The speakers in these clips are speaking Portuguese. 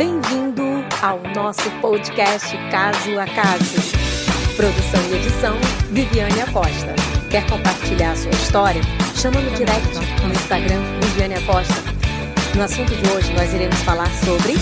Bem-vindo ao nosso podcast Caso a Caso. Produção e edição, Viviane Acosta. Quer compartilhar a sua história? Chama no direct no Instagram, Viviane Acosta. No assunto de hoje, nós iremos falar sobre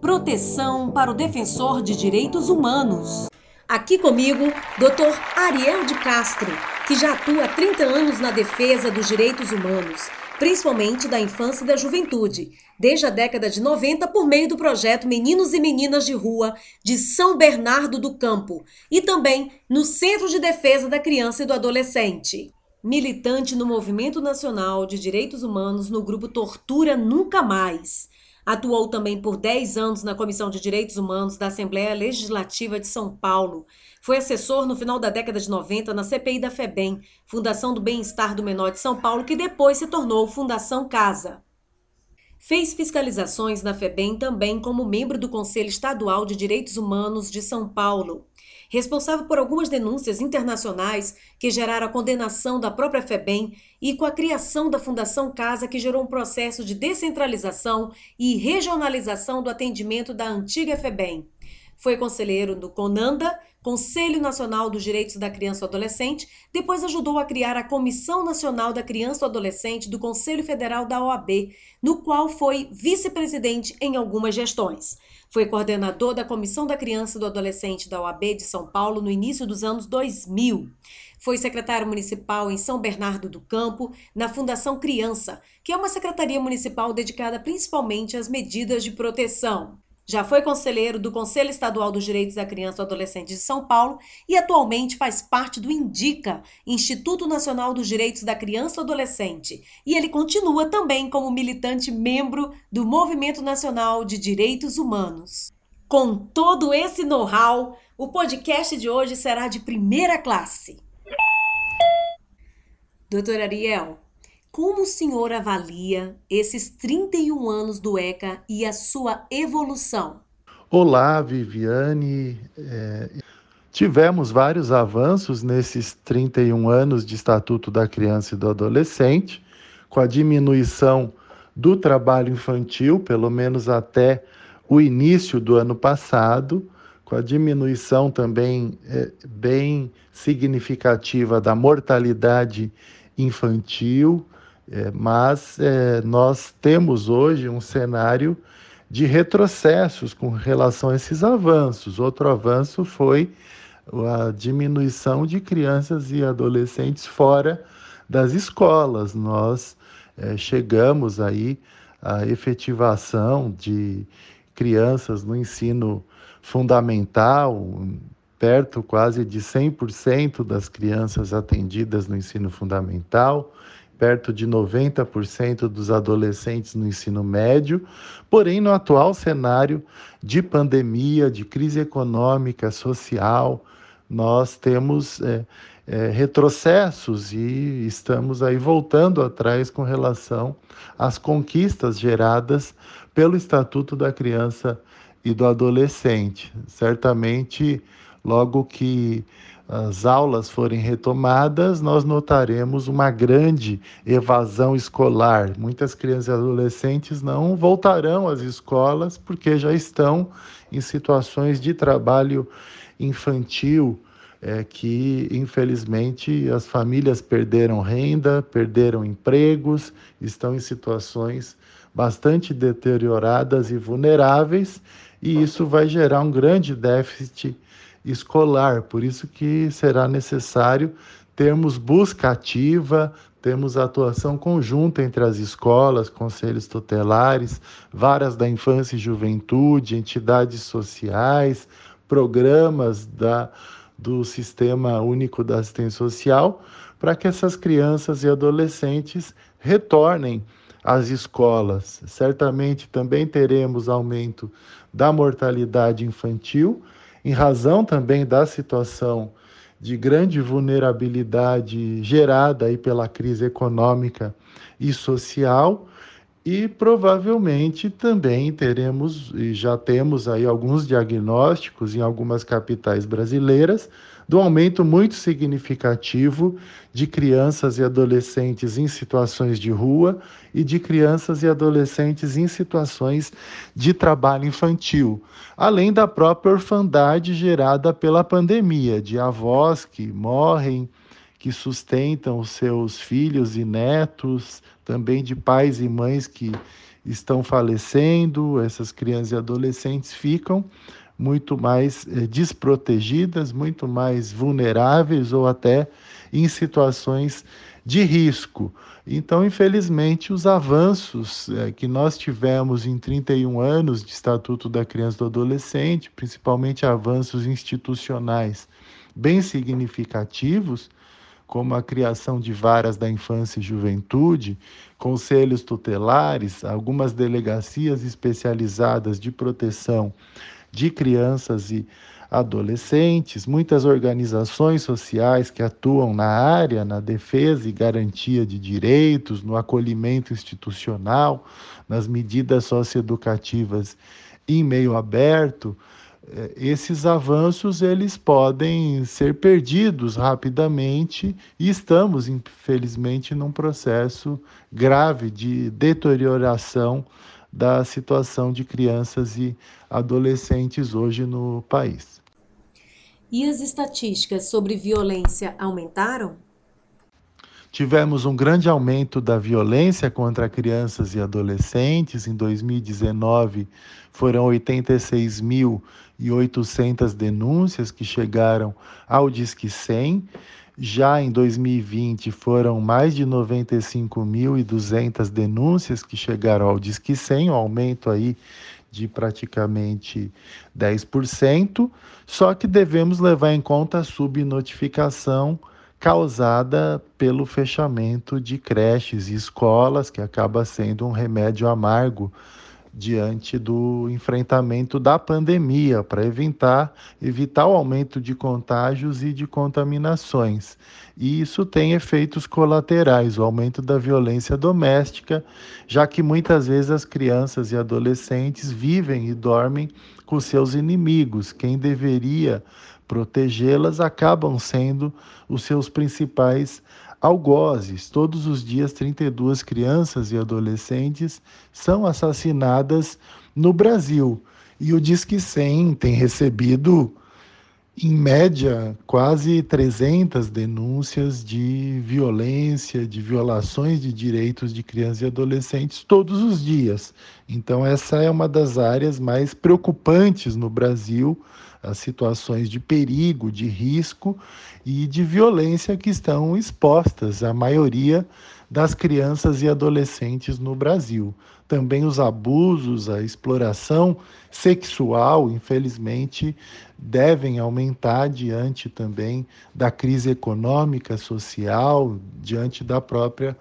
proteção para o defensor de direitos humanos. Aqui comigo, Dr. Ariel de Castro, que já atua há 30 anos na defesa dos direitos humanos, principalmente da infância e da juventude, desde a década de 90 por meio do projeto Meninos e Meninas de Rua de São Bernardo do Campo e também no Centro de Defesa da Criança e do Adolescente. Militante no Movimento Nacional de Direitos Humanos no grupo Tortura Nunca Mais. Atuou também por 10 anos na Comissão de Direitos Humanos da Assembleia Legislativa de São Paulo. Foi assessor no final da década de 90 na CPI da FEBEM, Fundação do Bem-Estar do Menor de São Paulo, que depois se tornou Fundação Casa. Fez fiscalizações na FEBEM também como membro do Conselho Estadual de Direitos Humanos de São Paulo responsável por algumas denúncias internacionais que geraram a condenação da própria FEBEM e com a criação da Fundação Casa, que gerou um processo de descentralização e regionalização do atendimento da antiga FEBEM. Foi conselheiro do CONANDA, Conselho Nacional dos Direitos da Criança e do Adolescente, depois ajudou a criar a Comissão Nacional da Criança e do Adolescente do Conselho Federal da OAB, no qual foi vice-presidente em algumas gestões. Foi coordenador da Comissão da Criança e do Adolescente da OAB de São Paulo no início dos anos 2000. Foi secretário municipal em São Bernardo do Campo, na Fundação Criança, que é uma secretaria municipal dedicada principalmente às medidas de proteção. Já foi conselheiro do Conselho Estadual dos Direitos da Criança e do Adolescente de São Paulo e atualmente faz parte do INDICA, Instituto Nacional dos Direitos da Criança e do Adolescente. E ele continua também como militante membro do Movimento Nacional de Direitos Humanos. Com todo esse know-how, o podcast de hoje será de primeira classe. Doutor Ariel, como o senhor avalia esses 31 anos do ECA e a sua evolução? Olá, Viviane. É, tivemos vários avanços nesses 31 anos de Estatuto da Criança e do Adolescente, com a diminuição do trabalho infantil, pelo menos até o início do ano passado, com a diminuição também é, bem significativa da mortalidade infantil é, mas é, nós temos hoje um cenário de retrocessos com relação a esses avanços. Outro avanço foi a diminuição de crianças e adolescentes fora das escolas. Nós é, chegamos aí à efetivação de crianças no ensino fundamental, perto quase de 100% das crianças atendidas no ensino fundamental perto de 90% dos adolescentes no ensino médio, porém, no atual cenário de pandemia, de crise econômica, social, nós temos é, é, retrocessos e estamos aí voltando atrás com relação às conquistas geradas pelo Estatuto da Criança e do Adolescente. Certamente, logo que as aulas forem retomadas, nós notaremos uma grande evasão escolar. Muitas crianças e adolescentes não voltarão às escolas porque já estão em situações de trabalho infantil. É, que infelizmente as famílias perderam renda, perderam empregos, estão em situações bastante deterioradas e vulneráveis, e isso vai gerar um grande déficit escolar. Por isso que será necessário termos busca ativa, temos atuação conjunta entre as escolas, conselhos tutelares, varas da infância e juventude, entidades sociais, programas da, do Sistema Único da Assistência Social, para que essas crianças e adolescentes retornem às escolas. Certamente também teremos aumento da mortalidade infantil, em razão também da situação de grande vulnerabilidade gerada aí pela crise econômica e social, E provavelmente também teremos, e já temos aí alguns diagnósticos em algumas capitais brasileiras, do aumento muito significativo de crianças e adolescentes em situações de rua e de crianças e adolescentes em situações de trabalho infantil, além da própria orfandade gerada pela pandemia, de avós que morrem, que sustentam os seus filhos e netos, também de pais e mães que estão falecendo, essas crianças e adolescentes ficam muito mais eh, desprotegidas, muito mais vulneráveis ou até em situações de risco. Então, infelizmente, os avanços eh, que nós tivemos em 31 anos de Estatuto da Criança e do Adolescente, principalmente avanços institucionais bem significativos, como a criação de varas da infância e juventude, conselhos tutelares, algumas delegacias especializadas de proteção de crianças e adolescentes, muitas organizações sociais que atuam na área, na defesa e garantia de direitos, no acolhimento institucional, nas medidas socioeducativas em meio aberto, esses avanços eles podem ser perdidos rapidamente e estamos infelizmente num processo grave de deterioração da situação de crianças e adolescentes hoje no país. E as estatísticas sobre violência aumentaram? Tivemos um grande aumento da violência contra crianças e adolescentes. Em 2019, foram 86.800 denúncias que chegaram ao Disque 100 já em 2020 foram mais de 95.200 denúncias que chegaram ao Disque 100, um aumento aí de praticamente 10%, só que devemos levar em conta a subnotificação causada pelo fechamento de creches e escolas, que acaba sendo um remédio amargo diante do enfrentamento da pandemia, para evitar, evitar o aumento de contágios e de contaminações. E isso tem efeitos colaterais, o aumento da violência doméstica, já que muitas vezes as crianças e adolescentes vivem e dormem com seus inimigos. Quem deveria protegê-las acabam sendo os seus principais algozes. Todos os dias, 32 crianças e adolescentes são assassinadas no Brasil. E o Disque 100 tem recebido, em média, quase 300 denúncias de violência, de violações de direitos de crianças e adolescentes todos os dias. Então, essa é uma das áreas mais preocupantes no Brasil as situações de perigo, de risco e de violência que estão expostas a maioria das crianças e adolescentes no Brasil. Também os abusos, a exploração sexual, infelizmente, devem aumentar diante também da crise econômica, social, diante da própria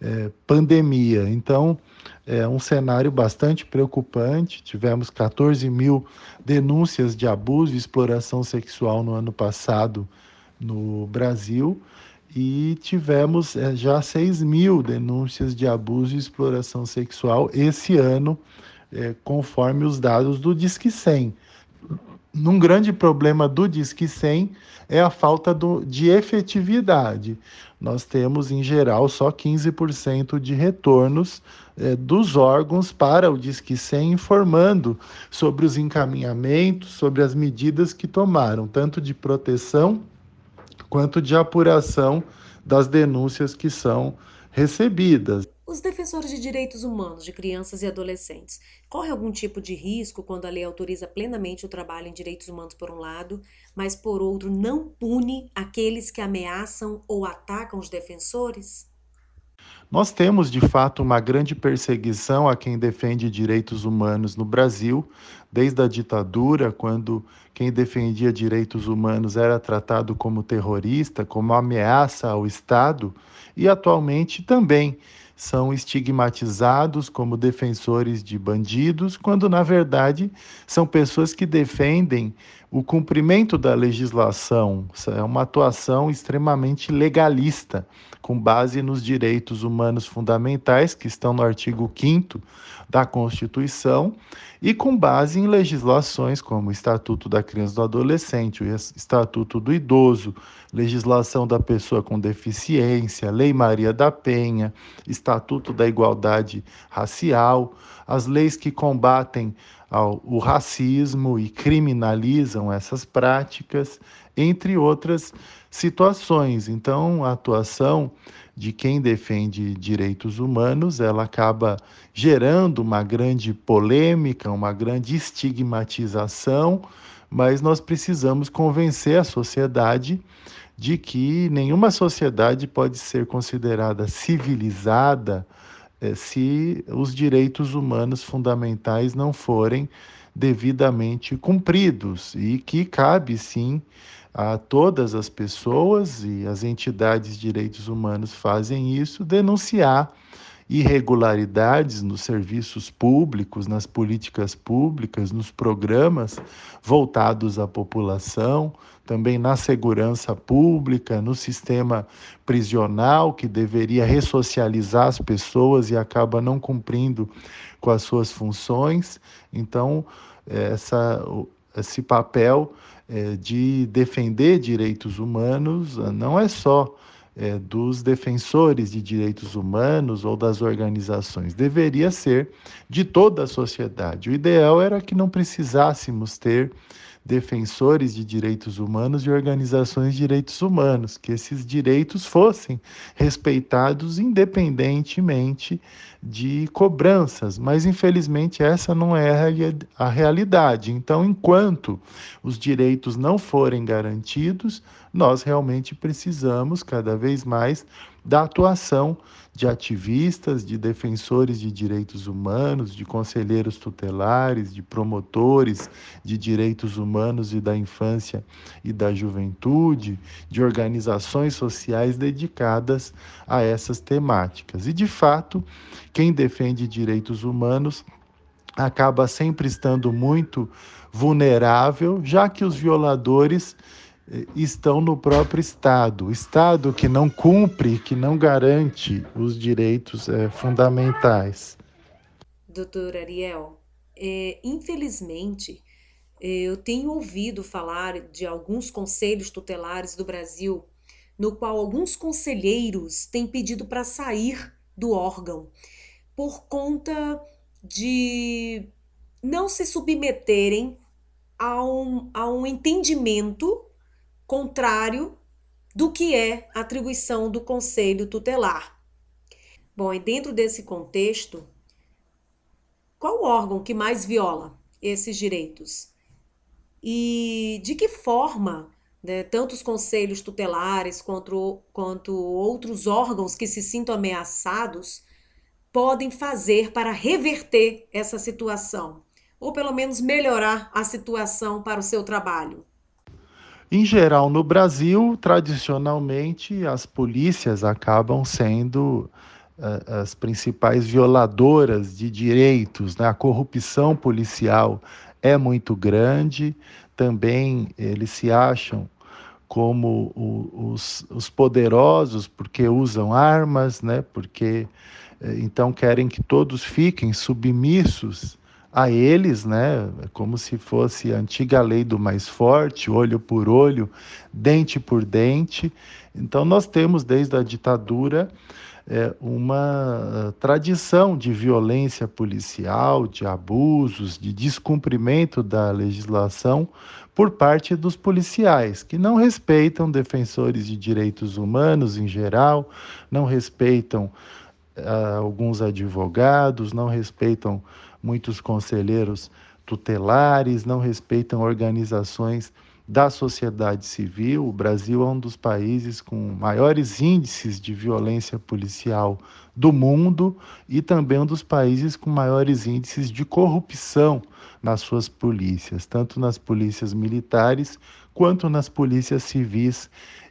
é, pandemia. Então, é um cenário bastante preocupante. Tivemos 14 mil denúncias de abuso e exploração sexual no ano passado no Brasil e tivemos é, já 6 mil denúncias de abuso e exploração sexual esse ano, é, conforme os dados do Disque 100. Num grande problema do Disque 100 é a falta do, de efetividade. Nós temos, em geral, só 15% de retornos é, dos órgãos para o Disque 100, informando sobre os encaminhamentos, sobre as medidas que tomaram, tanto de proteção quanto de apuração das denúncias que são recebidas. Os defensores de direitos humanos de crianças e adolescentes correm algum tipo de risco quando a lei autoriza plenamente o trabalho em direitos humanos por um lado, mas por outro não pune aqueles que ameaçam ou atacam os defensores? Nós temos, de fato, uma grande perseguição a quem defende direitos humanos no Brasil, desde a ditadura, quando quem defendia direitos humanos era tratado como terrorista, como ameaça ao Estado, e atualmente também são estigmatizados como defensores de bandidos, quando na verdade são pessoas que defendem o cumprimento da legislação. É uma atuação extremamente legalista, com base nos direitos humanos fundamentais que estão no artigo 5 da Constituição e com base em legislações como o Estatuto da Criança e do Adolescente, o Estatuto do Idoso, legislação da pessoa com deficiência, Lei Maria da Penha, Estatuto da Igualdade Racial, as leis que combatem o racismo e criminalizam essas práticas, entre outras situações. Então, a atuação de quem defende direitos humanos, ela acaba gerando uma grande polêmica, uma grande estigmatização, mas nós precisamos convencer a sociedade de que nenhuma sociedade pode ser considerada civilizada se os direitos humanos fundamentais não forem devidamente cumpridos e que cabe sim a todas as pessoas e as entidades de direitos humanos fazem isso, denunciar irregularidades nos serviços públicos, nas políticas públicas, nos programas voltados à população, também na segurança pública, no sistema prisional, que deveria ressocializar as pessoas e acaba não cumprindo com as suas funções. Então, essa, esse papel é, de defender direitos humanos ah, não é só é, dos defensores de direitos humanos ou das organizações, deveria ser de toda a sociedade. O ideal era que não precisássemos ter defensores de direitos humanos e organizações de direitos humanos, que esses direitos fossem respeitados independentemente de cobranças, mas infelizmente essa não é a realidade. Então, enquanto os direitos não forem garantidos, nós realmente precisamos cada vez mais da atuação de ativistas, de defensores de direitos humanos, de conselheiros tutelares, de promotores de direitos humanos e da infância e da juventude, de organizações sociais dedicadas a essas temáticas. E, de fato, quem defende direitos humanos acaba sempre estando muito vulnerável, já que os violadores estão no próprio Estado. Estado que não cumpre, que não garante os direitos é, fundamentais. Doutor Ariel, é, infelizmente, eu tenho ouvido falar de alguns conselhos tutelares do Brasil, no qual alguns conselheiros têm pedido para sair do órgão por conta de não se submeterem a um, a um entendimento contrário do que é atribuição do conselho tutelar. Bom, e dentro desse contexto, qual órgão que mais viola esses direitos? E de que forma né, tanto os conselhos tutelares quanto, quanto outros órgãos que se sintam ameaçados podem fazer para reverter essa situação? Ou pelo menos melhorar a situação para o seu trabalho? Em geral, no Brasil, tradicionalmente, as polícias acabam sendo uh, as principais violadoras de direitos. Né? A corrupção policial é muito grande, também eles se acham como o, os, os, poderosos porque usam armas, né? porque eh, então querem que todos fiquem submissos a eles, né, como se fosse a antiga lei do mais forte, olho por olho, dente por dente. Então, nós temos desde a ditadura é, uma tradição de violência policial, de abusos, de descumprimento da legislação por parte dos policiais, que não respeitam defensores de direitos humanos em geral, não respeitam alguns advogados, não respeitam muitos conselheiros tutelares, não respeitam organizações da sociedade civil. O Brasil é um dos países com maiores índices de violência policial do mundo e também um dos países com maiores índices de corrupção nas suas polícias, tanto nas polícias militares quanto nas polícias civis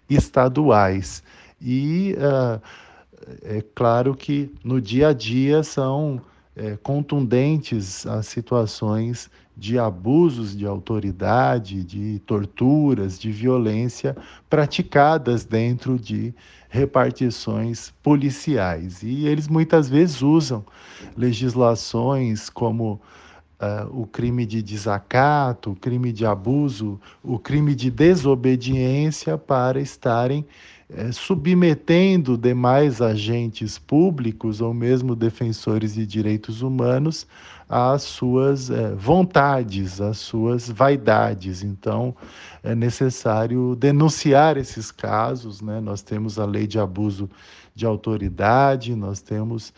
estaduais. E uh, é claro que no dia a dia são é, contundentes as situações de abusos de autoridade, de torturas, de violência praticadas dentro de repartições policiais. E eles muitas vezes usam legislações como uh, o crime de desacato, o crime de abuso, o crime de desobediência para estarem é, submetendo demais agentes públicos ou mesmo defensores de direitos humanos às suas é, vontades, às suas vaidades. Então, é necessário denunciar esses casos. Né? Nós temos a lei de abuso de autoridade, nós temos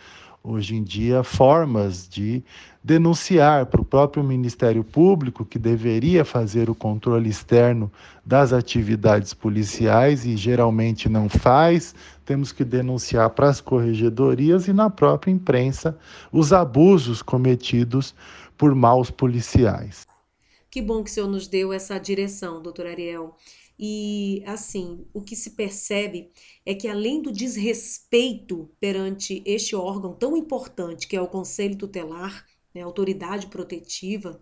hoje em dia formas de denunciar para o próprio Ministério Público, que deveria fazer o controle externo das atividades policiais e geralmente não faz. Temos que denunciar para as corregedorias e na própria imprensa os abusos cometidos por maus policiais. Que bom que o senhor nos deu essa direção, doutor Ariel. E assim, o que se percebe é que além do desrespeito perante este órgão tão importante que é o Conselho Tutelar, né, autoridade protetiva,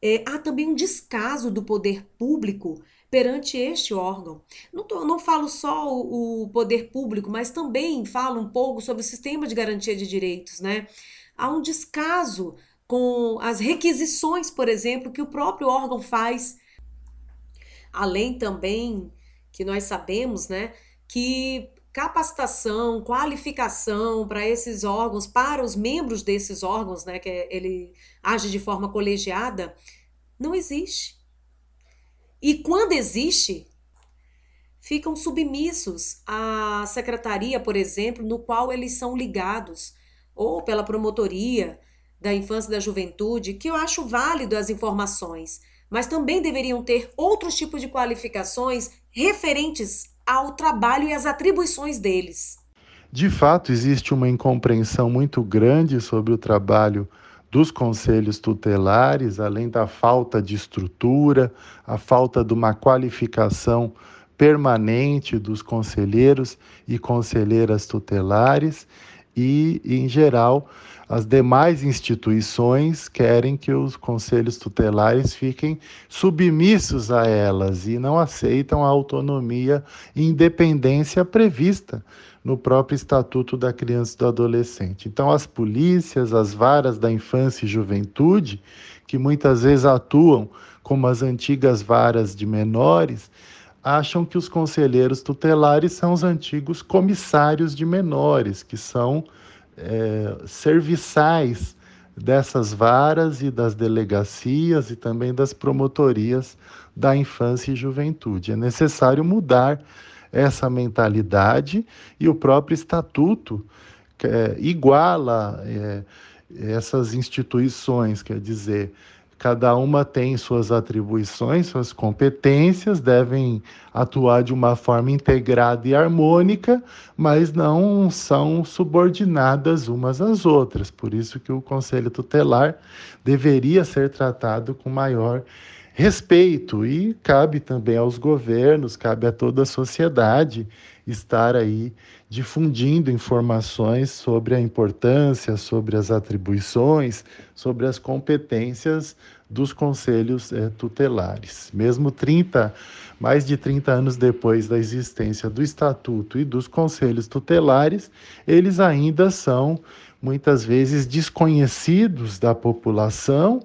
é, há também um descaso do poder público perante este órgão. Não, tô, não falo só o, o, poder público, mas também falo um pouco sobre o sistema de garantia de direitos. Né? Há um descaso com as requisições, por exemplo, que o próprio órgão faz Além também que nós sabemos, né, que capacitação, qualificação para esses órgãos, para os membros desses órgãos, né, que é, ele age de forma colegiada, não existe. E quando existe, ficam submissos à secretaria, por exemplo, no qual eles são ligados, ou pela promotoria da infância e da juventude, que eu acho válido as informações, mas também deveriam ter outros tipos de qualificações referentes ao trabalho e às atribuições deles. De fato, existe uma incompreensão muito grande sobre o trabalho dos conselhos tutelares, além da falta de estrutura, a falta de uma qualificação permanente dos conselheiros e conselheiras tutelares e, em geral, as demais instituições querem que os conselhos tutelares fiquem submissos a elas e não aceitam a autonomia e independência prevista no próprio Estatuto da Criança e do Adolescente. Então, as polícias, as varas da infância e juventude, que muitas vezes atuam como as antigas varas de menores, acham que os conselheiros tutelares são os antigos comissários de menores, que são é, serviçais dessas varas e das delegacias e também das promotorias da infância e juventude. É necessário mudar essa mentalidade e o próprio estatuto é, iguala é, essas instituições, quer dizer, Cada uma tem suas atribuições, suas competências, devem atuar de uma forma integrada e harmônica, mas não são subordinadas umas às outras. Por isso que o Conselho Tutelar deveria ser tratado com maior respeito e cabe também aos governos, cabe a toda a sociedade estar aí difundindo informações sobre a importância, sobre as atribuições, sobre as competências dos conselhos é, tutelares. Mesmo 30, mais de 30 anos depois da existência do estatuto e dos conselhos tutelares, eles ainda são muitas vezes desconhecidos da população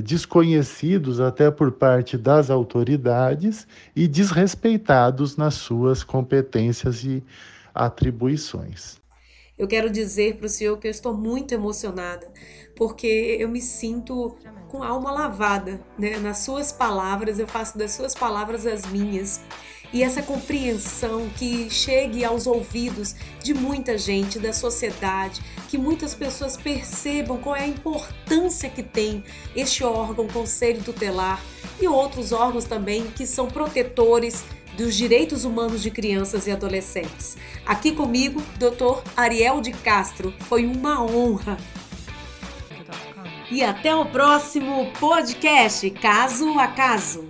desconhecidos até por parte das autoridades e desrespeitados nas suas competências e atribuições. Eu quero dizer para o senhor que eu estou muito emocionada, porque eu me sinto com a alma lavada, né? Nas suas palavras, eu faço das suas palavras as minhas e essa compreensão que chegue aos ouvidos de muita gente, da sociedade, que muitas pessoas percebam qual é a importância que tem este órgão, Conselho Tutelar e outros órgãos também que são protetores dos direitos humanos de crianças e adolescentes. Aqui comigo, Dr. Ariel de Castro. Foi uma honra. E até o próximo podcast Caso a Caso.